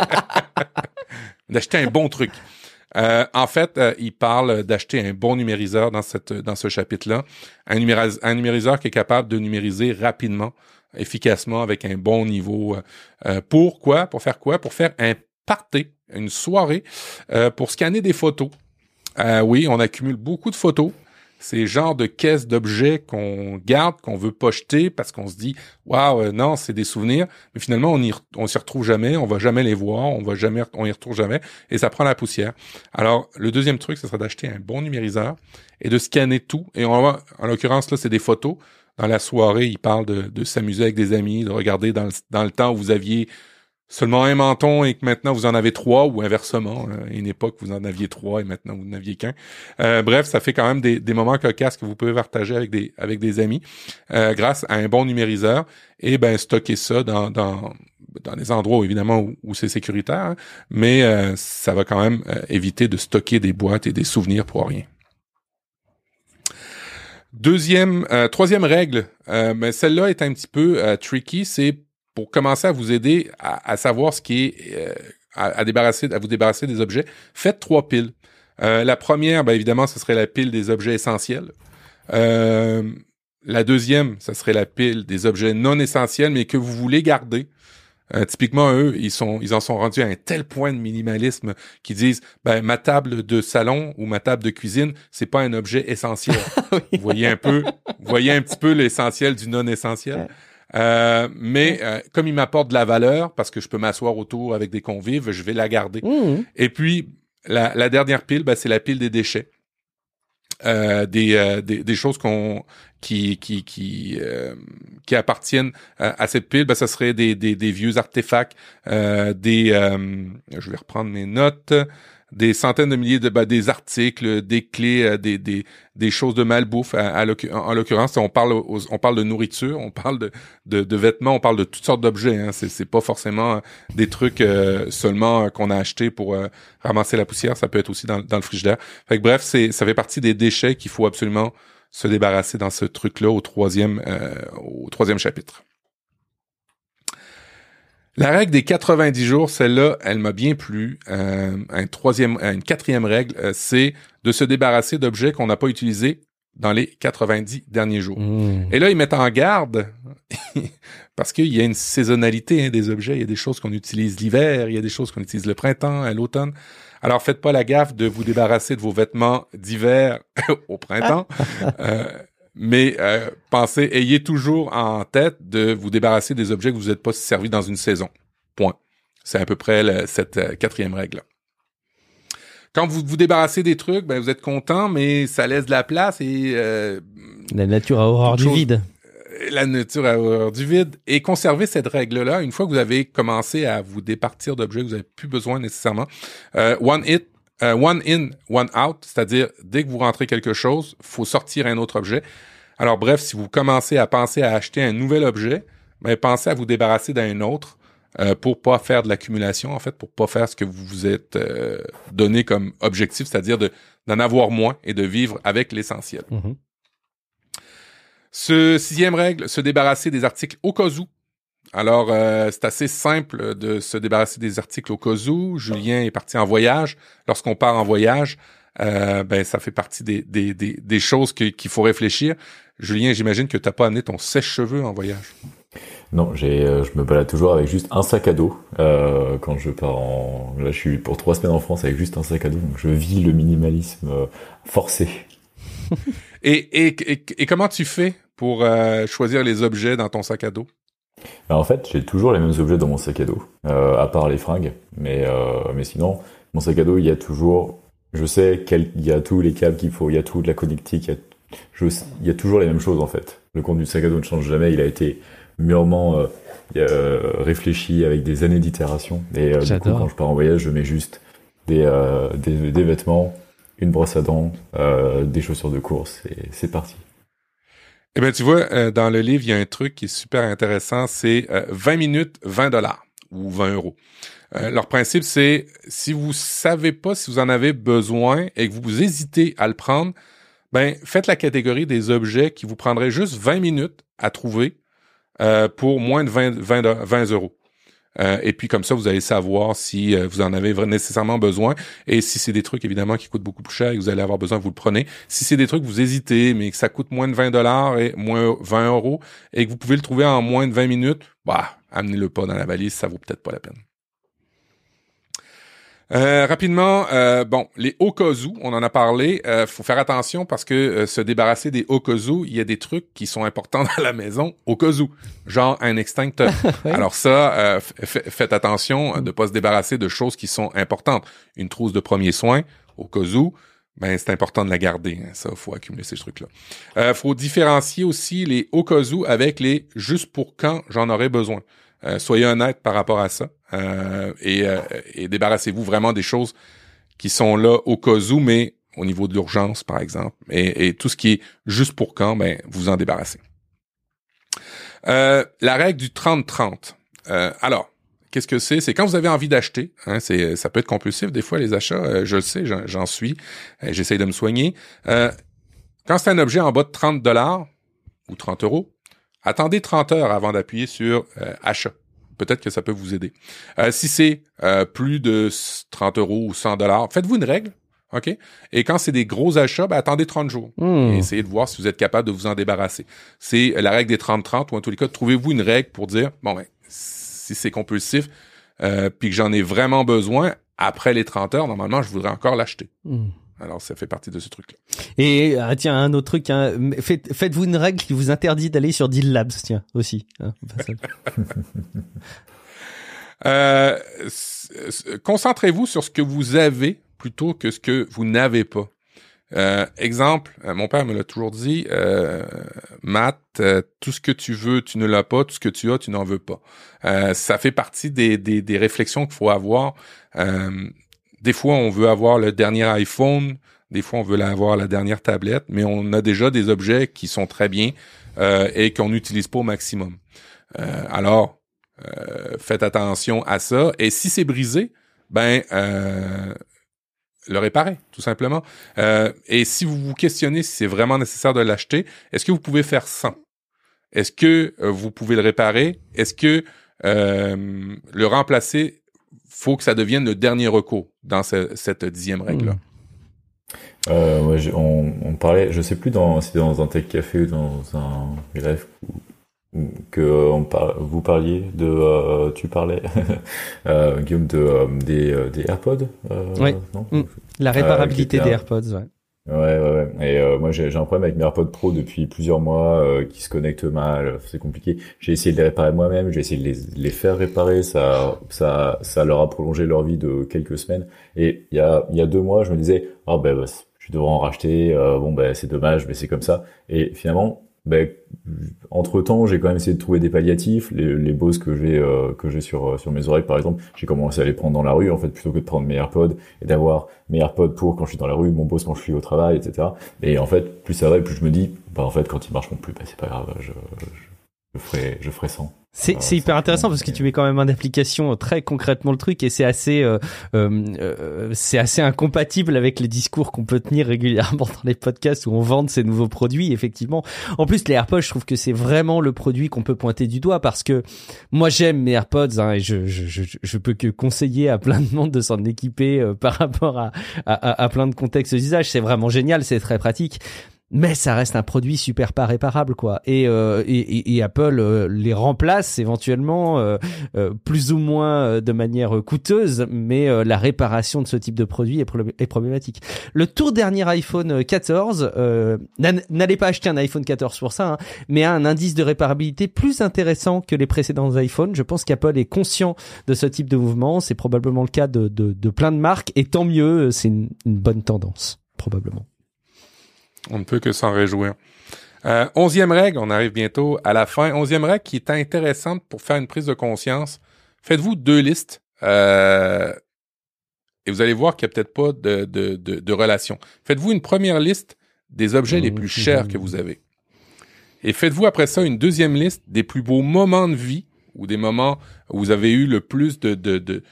d'acheter un bon truc. Euh, en fait, il parle d'acheter un bon numériseur dans cette dans ce chapitre-là, un, un numériseur qui est capable de numériser rapidement efficacement avec un bon niveau. Euh, euh, pourquoi? Pour faire quoi? Pour faire un party, une soirée, euh, pour scanner des photos. oui, on accumule beaucoup de photos. C'est genre de caisses d'objets qu'on garde, qu'on veut pas parce qu'on se dit waouh non c'est des souvenirs, mais finalement on y on s'y retrouve jamais, on va jamais les voir, on va jamais on y retrouve jamais et ça prend la poussière. Alors le deuxième truc ce serait d'acheter un bon numériseur et de scanner tout et on va en l'occurrence là c'est des photos dans la soirée, il parle de, de s'amuser avec des amis, de regarder dans le, dans le temps où vous aviez seulement un menton et que maintenant vous en avez trois ou inversement, une époque vous en aviez trois et maintenant vous n'aviez qu'un. Euh, bref, ça fait quand même des, des moments cocasses que vous pouvez partager avec des avec des amis euh, grâce à un bon numériseur et ben stocker ça dans dans dans des endroits évidemment où, c'est sécuritaire, hein, mais euh, ça va quand même éviter de stocker des boîtes et des souvenirs pour rien. Deuxième, troisième règle, mais celle-là est un petit peu tricky, c'est pour commencer à vous aider à, savoir ce qui est euh, à, débarrasser, à vous débarrasser des objets. Faites trois piles. la première, ben, évidemment, ce serait la pile des objets essentiels. la deuxième, ce serait la pile des objets non essentiels, mais que vous voulez garder. Euh, typiquement, eux, ils sont, ils en sont rendus à un tel point de minimalisme qu'ils disent, ben ma table de salon ou ma table de cuisine, c'est pas un objet essentiel. Vous voyez un peu, vous voyez un petit peu l'essentiel du non essentiel. Euh, mais euh, comme il m'apporte de la valeur, parce que je peux m'asseoir autour avec des convives, je vais la garder. Mmh. Et puis la, la dernière pile, ben, c'est la pile des déchets. Euh, des, des, des, choses qu'on qui qui qui euh, qui appartiennent à, cette pile, ben, ça serait des, des, des vieux artefacts, euh, des euh, je vais reprendre mes notes, des centaines de milliers de ben, des articles, des clés, euh, des, des, des choses de malbouffe. À, en l'occurrence, on parle on parle de nourriture, on parle de, de, vêtements, on parle de toutes sortes d'objets. Hein. C'est c'est pas forcément des trucs seulement qu'on a acheté pour ramasser la poussière. Ça peut être aussi dans, dans le frigidaire. Fait que, bref, ça fait partie des déchets qu'il faut absolument se débarrasser dans ce truc-là au troisième, euh, au troisième chapitre. La règle des 90 jours, celle-là, elle m'a bien plu. Euh, un troisième, une quatrième règle, euh, c'est de se débarrasser d'objets qu'on n'a pas utilisés dans les 90 derniers jours. Mmh. Et là, ils mettent en garde parce qu'il y a une saisonnalité hein, des objets. Il y a des choses qu'on utilise l'hiver, il y a des choses qu'on utilise le printemps, à l'automne. Alors, faites pas la gaffe de vous débarrasser de vos vêtements d'hiver au printemps. euh, mais euh, pensez, ayez toujours en tête de vous débarrasser des objets que vous n'êtes pas servi dans une saison. Point. C'est à peu près cette quatrième règle. Quand vous vous débarrassez des trucs, ben vous êtes content, mais ça laisse de la place et la nature a horreur du vide la nature a horreur du vide et conserver cette règle-là une fois que vous avez commencé à vous départir d'objets que vous n'avez plus besoin nécessairement. Euh, one hit, euh, one in, one out, c'est-à-dire dès que vous rentrez quelque chose, faut sortir un autre objet. Alors bref, si vous commencez à penser à acheter un nouvel objet, ben, pensez à vous débarrasser d'un autre euh, pour pas faire de l'accumulation, en fait, pour pas faire ce que vous vous êtes euh, donné comme objectif, c'est-à-dire d'en avoir moins et de vivre avec l'essentiel. Mm-hmm. Ce sixième règle, se débarrasser des articles au cas où. Alors, euh, c'est assez simple de se débarrasser des articles au cas où. Julien est parti en voyage. Lorsqu'on part en voyage, euh, ben ça fait partie des, des, des, des choses qu'il faut réfléchir. Julien, j'imagine que tu n'as pas amené ton sèche-cheveux en voyage. Non, j'ai, euh, je me balade toujours avec juste un sac à dos euh, quand je pars en. Là, je suis pour trois semaines en France avec juste un sac à dos, donc je vis le minimalisme forcé. et, et, et, comment tu fais pour euh, choisir les objets dans ton sac à dos? En fait, j'ai toujours les mêmes objets dans mon sac à dos, euh, à part les fringues. Mais, euh, mais sinon, mon sac à dos, il y a toujours, je sais qu'il y a tous les câbles qu'il faut, il y a tout de la connectique, il y, a, je, il y a toujours les mêmes choses en fait. Le compte du sac à dos ne change jamais, il a été mûrement réfléchi avec des années d'itération. Et du coup, quand je pars en voyage, je mets juste des, des, des vêtements, une brosse à dents, des chaussures de course et c'est parti. Eh bien, tu vois, euh, dans le livre, il y a un truc qui est super intéressant, c'est 20 euh, minutes, 20 dollars ou 20 euros. Euh, leur principe, c'est si vous savez pas si vous en avez besoin et que vous hésitez à le prendre, ben faites la catégorie des objets qui vous prendraient juste 20 minutes à trouver pour moins de 20, 20, 20 euros. Euh, et puis comme ça, vous allez savoir si euh, vous en avez nécessairement besoin. Et si c'est des trucs évidemment qui coûtent beaucoup plus cher et que vous allez avoir besoin, vous le prenez. Si c'est des trucs que vous hésitez, mais que ça coûte moins de 20 dollars et moins 20 euros et que vous pouvez le trouver en moins de 20 minutes, bah amenez-le pas dans la valise, ça vaut peut-être pas la peine. Euh, rapidement, euh, bon, les okazu, on en a parlé. Euh, faut faire attention parce que euh, se débarrasser des okazu, il y a des trucs qui sont importants dans la maison okazu, genre un extincteur. Alors ça, faites attention de pas se débarrasser de choses qui sont importantes. Une trousse de premier soin okazu, ben c'est important de la garder. Hein. Ça, faut accumuler ces trucs-là. Euh, faut différencier aussi les okazu avec les juste pour quand j'en aurai besoin. Euh, soyez honnête par rapport à ça euh, euh, et, débarrassez-vous vraiment des choses qui sont là au cas où, mais au niveau de l'urgence, par exemple, et, tout ce qui est juste pour quand, ben vous en débarrassez. la règle du 30-30. alors, qu'est-ce que c'est? C'est quand vous avez envie d'acheter. Hein, c'est ça peut être compulsif des fois les achats. je le sais, j'en suis. J'essaye de me soigner. quand c'est un objet en bas de 30 dollars ou 30 euros, attendez 30 heures avant d'appuyer sur achat peut-être que ça peut vous aider. Euh, si c'est euh, plus de 30 euros ou 100 dollars, faites-vous une règle. OK? Et quand c'est des gros achats, ben, attendez 30 jours. Hmm. Et essayez de voir si vous êtes capable de vous en débarrasser. C'est la règle des 30-30, ou en tous les cas, trouvez-vous une règle pour dire, bon, ben, si c'est compulsif, euh, puis que j'en ai vraiment besoin, après les 30 heures, normalement, je voudrais encore l'acheter. Hmm. Alors, ça fait partie de ce truc-là. Et ah, tiens, un autre truc, hein, faites, vous une règle qui vous interdit d'aller sur Deal Labs, tiens, aussi. Hein, euh, concentrez-vous sur ce que vous avez plutôt que ce que vous n'avez pas. Euh, exemple, euh, mon père me l'a toujours dit, euh, Matt, euh, tout ce que tu veux, tu ne l'as pas, tout ce que tu as, tu n'en veux pas. ça fait partie des, des, des réflexions qu'il faut avoir. Des fois, on veut avoir le dernier iPhone, des fois, on veut avoir la dernière tablette, mais on a déjà des objets qui sont très bien euh, et qu'on n'utilise pas au maximum. Euh, alors, euh, faites attention à ça. Et si c'est brisé, ben le réparer, tout simplement. et si vous vous questionnez si c'est vraiment nécessaire de l'acheter, est-ce que vous pouvez faire sans? Est-ce que vous pouvez le réparer? Est-ce que le remplacer faut que ça devienne le dernier recours dans cette dixième règle-là. Hmm. Euh, on, on, parlait, je sais plus dans, si dans un tech café ou dans un bref que on vous parliez de, euh, tu parlais, euh, Guillaume, de, euh, des, des AirPods. oui. Hmm. La réparabilité des AirPods, ouais. Ouais, ouais, ouais. Et euh, moi, j'ai un problème avec mes AirPods Pro depuis plusieurs mois euh, qui se connectent mal. C'est compliqué. J'ai essayé de les réparer moi-même. J'ai essayé de les, les, faire réparer. Ça, ça, ça leur a prolongé leur vie de quelques semaines. Et il y a, il y a deux mois, je me disais, oh ben, bah, je devrais en racheter. Euh, bon, ben, c'est dommage, mais c'est comme ça. Et finalement, ben, entre temps, j'ai quand même essayé de trouver des palliatifs. Les, les Bose que j'ai euh, que j'ai sur euh, sur mes oreilles, par exemple, j'ai commencé à les prendre dans la rue en fait, plutôt que de prendre mes AirPods et d'avoir mes AirPods pour quand je suis dans la rue, mon Bose quand je suis au travail, etc. Et en fait, plus ça va, plus je me dis, bah en fait, quand ils marcheront plus, bah c'est pas grave, je ferai je ferai sans. C'est hyper intéressant parce que tu mets quand même en application très concrètement le truc et c'est assez euh, euh, euh, c'est assez incompatible avec les discours qu'on peut tenir régulièrement dans les podcasts où on vend ces nouveaux produits effectivement. En plus les AirPods, je trouve que c'est vraiment le produit qu'on peut pointer du doigt parce que moi j'aime mes AirPods hein, et je, je, je je peux que conseiller à plein de monde de s'en équiper euh, par rapport à, à, à plein de contextes d'usage. C'est vraiment génial, c'est très pratique mais ça reste un produit super pas réparable quoi. Et euh, et, et, Apple euh, les remplace éventuellement euh, euh plus ou moins de manière coûteuse mais la réparation de ce type de produit est, est problématique. Le tout dernier iPhone 14 n'allez pas acheter un iPhone 14 pour ça hein, mais a un indice de réparabilité plus intéressant que les précédents iPhones. Je pense qu'Apple est conscient de ce type de mouvement. C'est probablement le cas de, de, de plein de marques et tant mieux c'est une, une bonne tendance probablement on ne peut que s'en réjouir. Euh, onzième règle, on arrive bientôt à la fin. Onzième règle qui est intéressante pour faire une prise de conscience. Faites-vous deux listes euh, et vous allez voir qu'il n'y a peut-être pas de, de, relation. Faites-vous une première liste des objets les plus chers que vous avez. Et faites-vous après ça une deuxième liste des plus beaux moments de vie ou des moments où vous avez eu le plus de, de,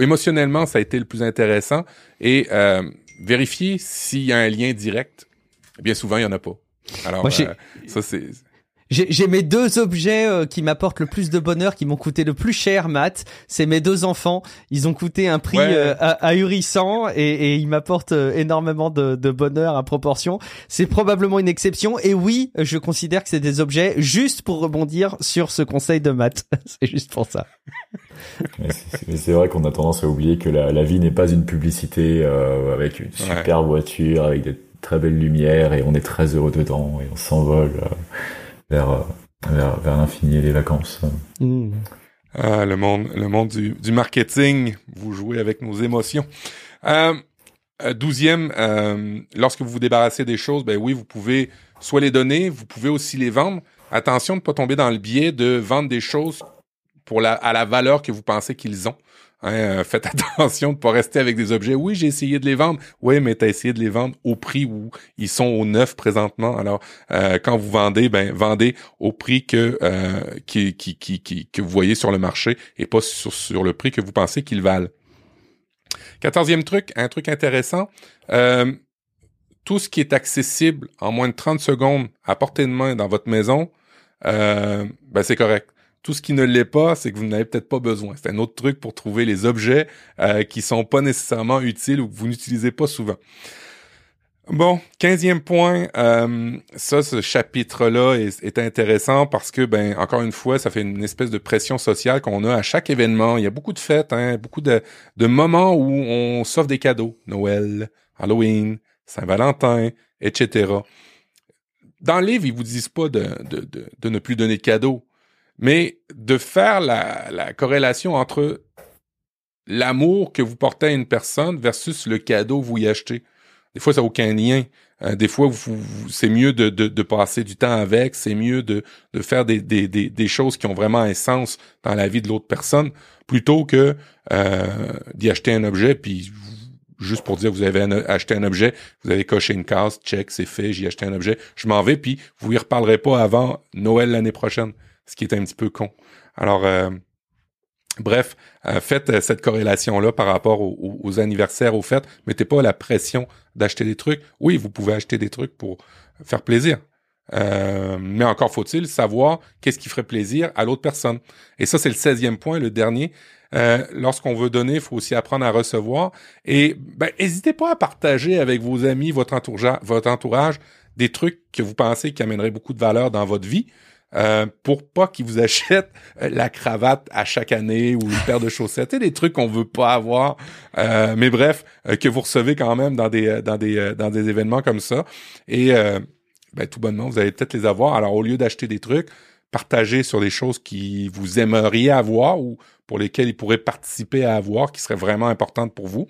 émotionnellement ça a été le plus intéressant et euh, vérifier s'il y a un lien direct. Bien souvent, il y en a pas. Alors, euh, ça c'est j'ai mes deux objets euh, qui m'apportent le plus de bonheur, qui m'ont coûté le plus cher, Matt. C'est mes deux enfants. Ils ont coûté un prix euh, ahurissant et, et ils m'apportent euh, énormément de, de, bonheur à proportion. C'est probablement une exception. Et oui, je considère que c'est des objets juste pour rebondir sur ce conseil de Matt. c'est juste pour ça. c'est vrai qu'on a tendance à oublier que la, la vie n'est pas une publicité avec une super voiture, avec des très belles lumières et on est très heureux dedans et on s'envole vers, vers, vers l'infini et les vacances. Mmh. Ah, le monde, le monde du, du, marketing, vous jouez avec nos émotions. Euh, euh, douzième, euh, lorsque vous vous débarrassez des choses, ben oui, vous pouvez soit les donner, vous pouvez aussi les vendre. Attention de ne pas tomber dans le biais de vendre des choses pour la, à la valeur que vous pensez qu'ils ont. Hein, euh, faites attention de pas rester avec des objets. Oui, j'ai essayé de les vendre. Oui, mais tu essayé de les vendre au prix où ils sont au neuf présentement. Alors, euh, quand vous vendez, ben vendez au prix que euh, que vous voyez sur le marché et pas sur, sur le prix que vous pensez qu'ils valent. Quatorzième truc, un truc intéressant. Tout ce qui est accessible en moins de 30 secondes à portée de main dans votre maison, ben c'est correct. Tout ce qui ne l'est pas, c'est que vous n'avez peut-être pas besoin. C'est un autre truc pour trouver les objets euh, qui sont pas nécessairement utiles ou que vous n'utilisez pas souvent. Bon, quinzième point, euh, ça, ce chapitre-là est, intéressant parce que, ben, encore une fois, ça fait une espèce de pression sociale qu'on a à chaque événement. Il y a beaucoup de fêtes, hein, beaucoup de, de moments où on s'offre des cadeaux. Noël, Halloween, Saint-Valentin, etc. Dans le livre, ils vous disent pas de, de, de, de ne plus donner de cadeaux mais de faire la, corrélation entre l'amour que vous portez à une personne versus le cadeau que vous y achetez. Des fois, ça n'a aucun lien. Euh, des fois, c'est mieux de, passer du temps avec, c'est mieux de, faire des, choses qui ont vraiment un sens dans la vie de l'autre personne, plutôt que euh, d'y acheter un objet, puis juste pour dire vous avez acheté un objet, vous avez coché une case, check, c'est fait, j'ai acheté un objet, je m'en vais, puis vous y reparlerez pas avant Noël l'année prochaine ce qui est un petit peu con. Alors, euh, bref, euh, faites euh, cette corrélation-là par rapport aux, anniversaires, aux fêtes. Mettez pas la pression d'acheter des trucs. Oui, vous pouvez acheter des trucs pour faire plaisir. mais encore faut-il savoir qu'est-ce qui ferait plaisir à l'autre personne. Et ça, c'est le 16e point, le dernier. Lorsqu'on veut donner, il faut aussi apprendre à recevoir. Et ben, n'hésitez pas à partager avec vos amis, votre entourage, des trucs que vous pensez qui amèneraient beaucoup de valeur dans votre vie. Euh, pour pas qu'ils vous achètent la cravate à chaque année ou une paire de chaussettes, des trucs qu'on veut pas avoir. mais bref, que vous recevez quand même dans des dans des dans des événements comme ça. Et ben, tout bonnement, vous allez peut-être les avoir. Alors au lieu d'acheter des trucs, partagez sur des choses qui vous aimeriez avoir ou pour lesquelles ils pourraient participer à avoir, qui seraient vraiment importantes pour vous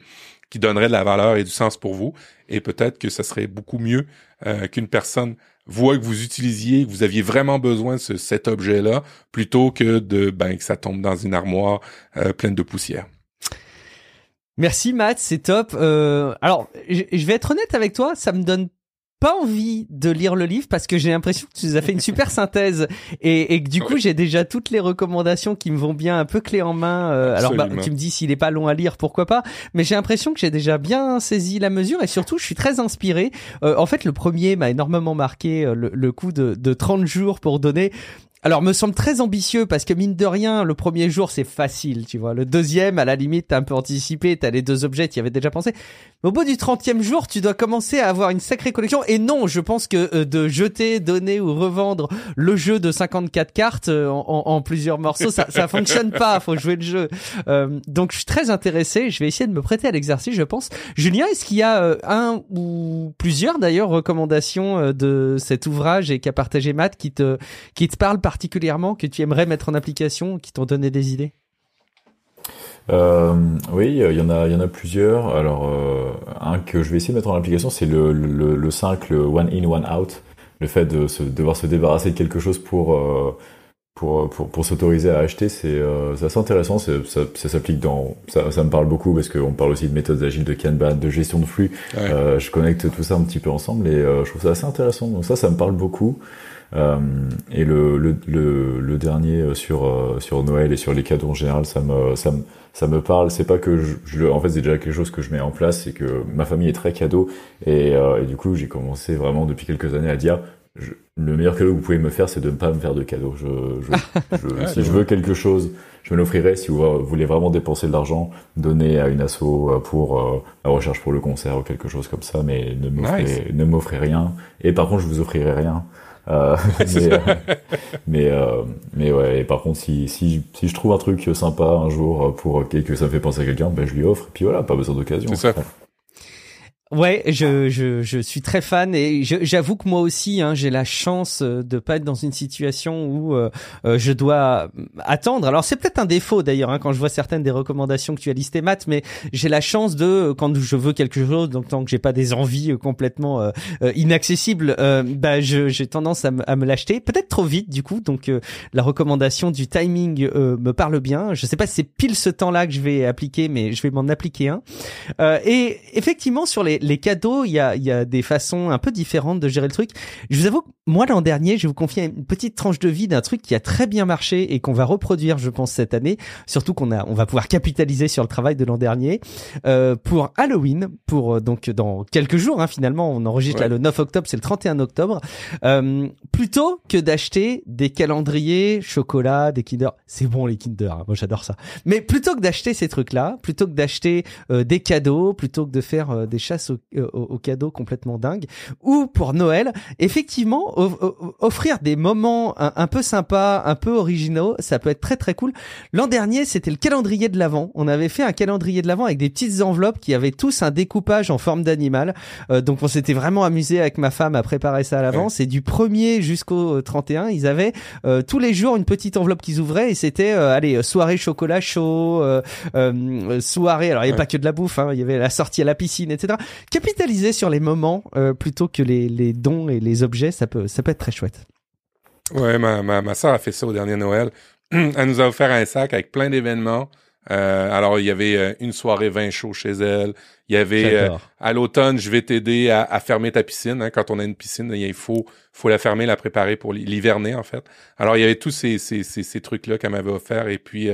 qui donnerait de la valeur et du sens pour vous. Et peut-être que ce serait beaucoup mieux euh, qu'une personne voit que vous utilisiez, que vous aviez vraiment besoin de cet objet-là, plutôt que de ben, que ça tombe dans une armoire euh, pleine de poussière. Merci Matt, c'est top. Euh, alors, je vais être honnête avec toi, ça me donne pas envie de lire le livre parce que j'ai l'impression que tu nous as fait une super synthèse et, et que du coup j'ai déjà toutes les recommandations qui me vont bien un peu clé en main. Euh, alors bah, tu me dis s'il est pas long à lire, pourquoi pas Mais j'ai l'impression que j'ai déjà bien saisi la mesure et surtout je suis très inspiré. Euh, en fait le premier m'a énormément marqué euh, le, le, coup de, de 30 jours pour donner alors me semble très ambitieux parce que mine de rien, le premier jour c'est facile, tu vois. Le deuxième, à la limite, t'as un peu anticipé, t'as les deux objets, y avais déjà pensé. Mais au bout du trentième jour, tu dois commencer à avoir une sacrée collection. Et non, je pense que euh, de jeter, donner ou revendre le jeu de 54 cartes euh, en, plusieurs morceaux, ça, ça fonctionne pas. Faut jouer le jeu. Euh, donc je suis très intéressé. Je vais essayer de me prêter à l'exercice, je pense. Julien, est-ce qu'il y a un ou plusieurs d'ailleurs recommandations de cet ouvrage et qu'a partagé Matt qui te qui te parle particulièrement que tu aimerais mettre en application, qui t'ont donné des idées? Euh, oui, il y en a, il y en a plusieurs. Alors, euh, un que je vais essayer de mettre en application, c'est le, le, le 5, le one in, one out. Le fait de se, devoir se débarrasser de quelque chose pour, euh, pour, pour, pour s'autoriser à acheter, c'est euh, assez intéressant. Ça, ça s'applique dans, ça, ça me parle beaucoup parce qu'on parle aussi de méthodes agiles, de Kanban, de gestion de flux. Euh, je connecte tout ça un petit peu ensemble et euh, je trouve ça assez intéressant. Donc ça, ça me parle beaucoup. Euh, et le, le, le, dernier euh, sur euh, sur Noël et sur les cadeaux en général, ça me ça me ça me parle. C'est pas que je, je, en fait c'est déjà quelque chose que je mets en place, c'est que ma famille est très cadeau et, et du coup j'ai commencé vraiment depuis quelques années à dire le meilleur cadeau que vous pouvez me faire, c'est de ne pas me faire de cadeaux. Je, je, si je veux quelque chose, je me l'offrirai. Si vous voulez vraiment dépenser de l'argent, donnez à une asso pour la recherche pour le concert ou quelque chose comme ça, mais ne m'offrez ne m'offrez rien. Et par contre, je vous offrirai rien. Euh, mais, euh, mais, euh, mais, ouais. Et par contre, si, si, si je trouve un truc sympa un jour pour que ça me fait penser à quelqu'un, ben je lui offre. Et puis voilà, pas besoin d'occasion. C'est ça. Ouais, je, je, je suis très fan et j'avoue que moi aussi, hein, j'ai la chance euh, de pas être dans une situation où euh, euh, je dois attendre. Alors c'est peut-être un défaut d'ailleurs hein, quand je vois certaines des recommandations que tu as listées, Matt, mais j'ai la chance de quand je veux quelque chose, donc tant que j'ai pas des envies complètement inaccessibles, bah j'ai tendance à, à me l'acheter, peut-être trop vite du coup. Donc la recommandation du timing me parle bien. Je sais pas si c'est pile ce temps-là que je vais appliquer, mais je vais m'en appliquer un. et effectivement sur les les cadeaux, il y a, y a des façons un peu différentes de gérer le truc. Je vous avoue, moi l'an dernier, je vous confier une petite tranche de vie d'un truc qui a très bien marché et qu'on va reproduire, je pense, cette année. Surtout qu'on a, on va pouvoir capitaliser sur le travail de l'an dernier euh, pour Halloween, pour euh, donc dans quelques jours. Hein, finalement, on enregistre là le 9 octobre, c'est le 31 octobre. Euh, plutôt que d'acheter des calendriers, chocolat, des Kinder, c'est bon les Kinder. Hein, moi j'adore ça. Mais plutôt que d'acheter ces trucs-là, plutôt que d'acheter euh, des cadeaux, plutôt que de faire euh, des chasses euh, au, cadeau complètement dingue. Ou pour Noël, effectivement, offrir des moments un, peu sympas, un peu originaux, ça peut être très très cool. L'an dernier, c'était le calendrier de l'Avent. On avait fait un calendrier de l'Avent avec des petites enveloppes qui avaient tous un découpage en forme d'animal. Euh, donc on s'était vraiment amusé avec ma femme à préparer ça à l'avance. Et du 1er jusqu'au 31, ils avaient euh, tous les jours une petite enveloppe qu'ils ouvraient et c'était allez soirée chocolat chaud, soirée. Alors il n'y avait pas que de la bouffe, hein, il y avait la sortie à la piscine, etc capitaliser sur les moments euh, plutôt que les, les dons et les objets, ça peut, ça peut être très chouette. Ouais, ma, ma, ma soeur a fait ça au dernier Noël. Elle nous a offert un sac avec plein d'événements. Euh, alors, il y avait euh, une soirée vin chaud chez elle. Il y avait euh, à l'automne, je vais t'aider à, à, fermer ta piscine. Hein. Quand on a une piscine, il faut, faut la fermer, la préparer pour l'hiverner en fait. Alors, il y avait tous ces, ces, ces, ces trucs-là qu'elle m'avait offert. Et puis,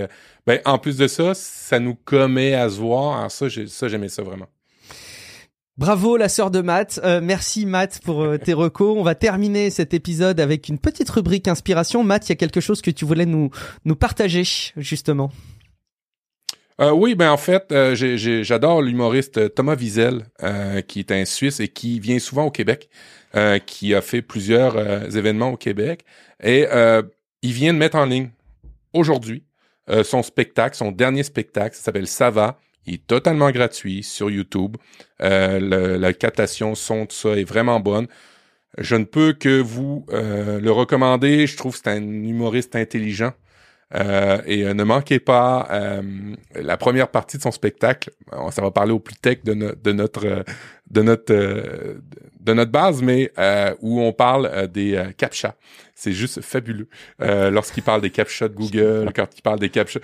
ben, en plus de ça, ça nous commet à se voir. Alors ça, ça j'aimais ça vraiment. Bravo la sœur de Matt. Euh, merci Matt pour euh, tes recos. On va terminer cet épisode avec une petite rubrique inspiration. Matt, il y a quelque chose que tu voulais nous partager justement. Euh, oui, ben en fait, j'adore l'humoriste Thomas Wiesel, qui est un Suisse et qui vient souvent au Québec. qui a fait plusieurs événements au Québec. Et il vient de mettre en ligne aujourd'hui son spectacle, son dernier spectacle, ça s'appelle Ça va. Il est totalement gratuit sur YouTube. la captation son, tout ça est vraiment bonne. Je ne peux que vous le recommander. Je trouve que c'est un humoriste intelligent. Euh, et euh, ne manquez pas euh, la première partie de son spectacle. Ça va parler au plus tech de notre de notre de notre base, mais où on parle des captcha. C'est juste fabuleux. Lorsqu'il parle des captcha de Google, quand il parle des captcha,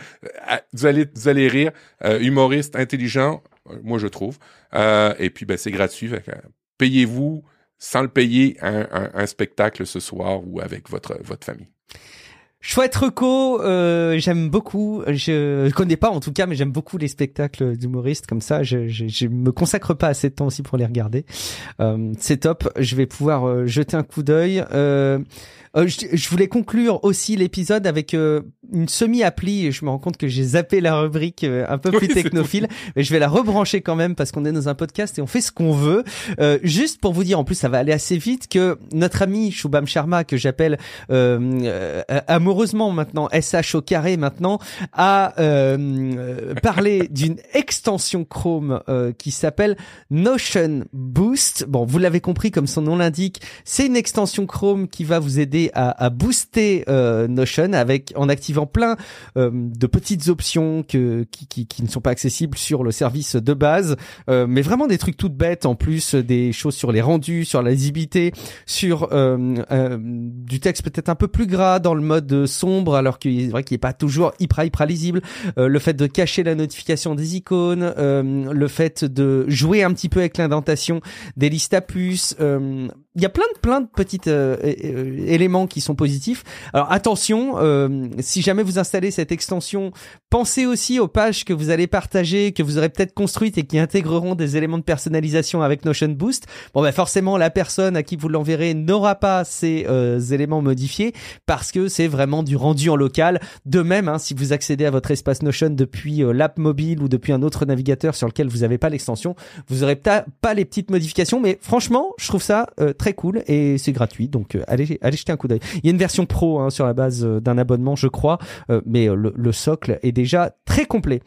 vous allez vous allez rire. humoriste intelligent, moi je trouve. et puis ben c'est gratuit. Payez-vous sans le payer un, un, un spectacle ce soir ou avec votre votre famille. Chouette reco, euh, j'aime beaucoup. Je, connais pas en tout cas, mais j'aime beaucoup les spectacles d'humoristes comme ça. Je, je, je, me consacre pas assez de temps aussi pour les regarder. Euh, c'est top. Je vais pouvoir euh, jeter un coup d'œil. Euh, euh, je, voulais conclure aussi l'épisode avec euh, une semi-appli. Je me rends compte que j'ai zappé la rubrique euh, un peu plus technophile, mais je vais la rebrancher quand même parce qu'on est dans un podcast et on fait ce qu'on veut. juste pour vous dire, en plus, ça va aller assez vite que notre ami Shubham Sharma, que j'appelle amoureusement maintenant SH au carré maintenant, a parlé d'une extension Chrome qui s'appelle Notion Boost. Bon, vous l'avez compris, comme son nom l'indique, c'est une extension Chrome qui va vous aider à, booster euh, Notion avec en activant plein euh, de petites options que, qui, qui, ne sont pas accessibles sur le service de base, euh, mais vraiment des trucs toutes bêtes en plus des choses sur les rendus, sur la lisibilité, sur du texte peut-être un peu plus gras dans le mode sombre alors qu'il est vrai qu'il n'est pas toujours hyper hyper lisible, le fait de cacher la notification des icônes, le fait de jouer un petit peu avec l'indentation des listes à puces, il y a plein de plein de petites euh, éléments qui sont positifs. Alors attention, euh, si jamais vous installez cette extension, pensez aussi aux pages que vous allez partager, que vous aurez peut-être construites et qui intégreront des éléments de personnalisation avec Notion Boost. Bon ben forcément la personne à qui vous l'enverrez n'aura pas ces euh, éléments modifiés parce que c'est vraiment du rendu en local. De même, hein, si vous accédez à votre espace Notion depuis l'app mobile ou depuis un autre navigateur sur lequel vous n'avez pas l'extension, vous aurez pas les petites modifications. Mais franchement, je trouve ça très cool et c'est gratuit. Donc euh, allez, allez jeter un coup d'œil. Il y a une version pro hein, sur la base euh, d'un abonnement, je crois, euh, mais le, socle est déjà très complet.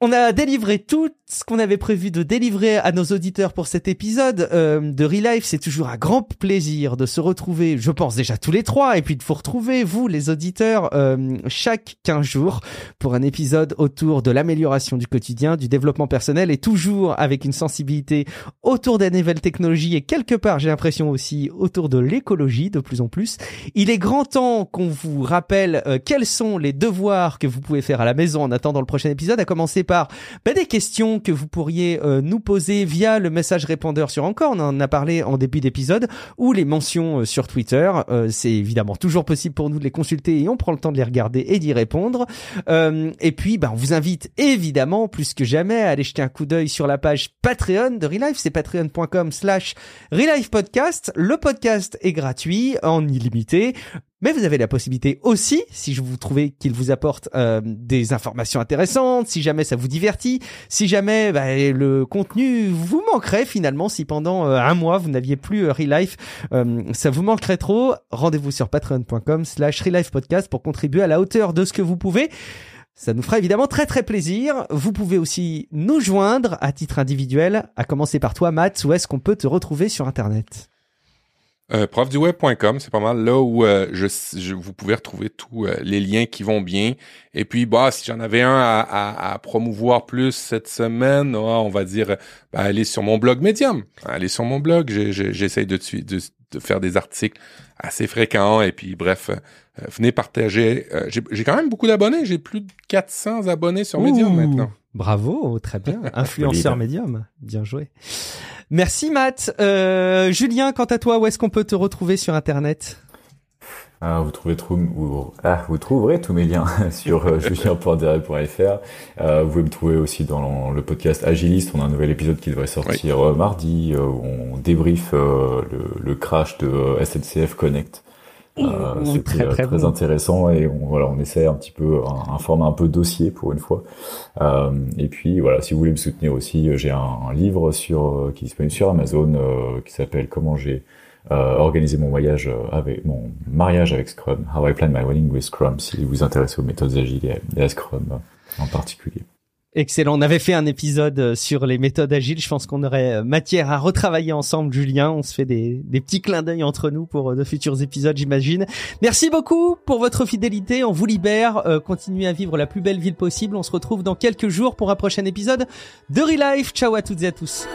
On a délivré tout ce qu'on avait prévu de délivrer à nos auditeurs pour cet épisode euh, de Relife. C'est toujours un grand plaisir de se retrouver, je pense déjà tous les trois, et puis de vous retrouver, vous les auditeurs, euh, chaque 15 jours pour un épisode autour de l'amélioration du quotidien, du développement personnel, et toujours avec une sensibilité autour des nouvelles technologies et quelque part, j'ai l'impression aussi, autour de l'écologie de plus en plus. Il est grand temps qu'on vous rappelle euh, quels sont les devoirs que vous pouvez faire à la maison en attendant le prochain épisode, à commencer ben, des questions que vous pourriez euh, nous poser via le message répondeur sur Encore. On en a parlé en début d'épisode ou les mentions euh, sur Twitter. Euh, c'est évidemment toujours possible pour nous de les consulter et on prend le temps de les regarder et d'y répondre. et puis, ben, on vous invite évidemment plus que jamais à aller jeter un coup d'œil sur la page Patreon de Relife. C'est patreon.com slash Relife Podcast. Le podcast est gratuit, en illimité. Mais vous avez la possibilité aussi, si je vous trouvez qu'il vous apporte euh, des informations intéressantes, si jamais ça vous divertit, si jamais bah, le contenu vous manquerait finalement, si pendant euh, un mois vous n'aviez plus euh, Relife, euh, ça vous manquerait trop, rendez-vous sur patreon.com slash Podcast pour contribuer à la hauteur de ce que vous pouvez. Ça nous fera évidemment très très plaisir. Vous pouvez aussi nous joindre à titre individuel, à commencer par toi Matt, où est-ce qu'on peut te retrouver sur Internet? Euh, profduweb.com, c'est pas mal là où euh, je, vous pouvez retrouver tous euh, les liens qui vont bien. Et puis, bah, si j'en avais un à, à, promouvoir plus cette semaine, ah, on va dire, bah, allez sur mon blog Medium. Allez sur mon blog, j'essaye de, de, de, faire des articles assez fréquents. Et puis, bref, venez partager. j'ai quand même beaucoup d'abonnés. J'ai plus de 400 abonnés sur Medium maintenant. Bravo, très bien. Influenceur Medium, bien joué. Merci Matt. Euh, Julien, quant à toi, où est-ce qu'on peut te retrouver sur Internet? Ah, vous, trouvez ah, vous trouverez tous mes liens sur euh. Euh, vous pouvez me trouver aussi dans le podcast Agiliste. On a un nouvel épisode qui devrait sortir mardi où on débriefe le, crash de SNCF Connect. Euh, c'est très, très, très intéressant et on, voilà, on essaie un petit peu un, format un peu dossier pour une fois. Euh, et puis voilà, si vous voulez me soutenir aussi, j'ai un, livre sur qui est disponible sur Amazon qui s'appelle Comment j'ai organisé mon voyage avec mon mariage avec Scrum, How I Plan My Wedding with Scrum. Si vous vous intéressez aux méthodes agiles et à Scrum en particulier. Excellent. On avait fait un épisode euh, sur les méthodes agiles. Je pense qu'on aurait euh, matière à retravailler ensemble, Julien. On se fait des, petits clins d'œil entre nous pour euh, de futurs épisodes, j'imagine. Merci beaucoup pour votre fidélité. On vous libère. continuez à vivre la plus belle ville possible. On se retrouve dans quelques jours pour un prochain épisode de Relife. Ciao à toutes et à tous.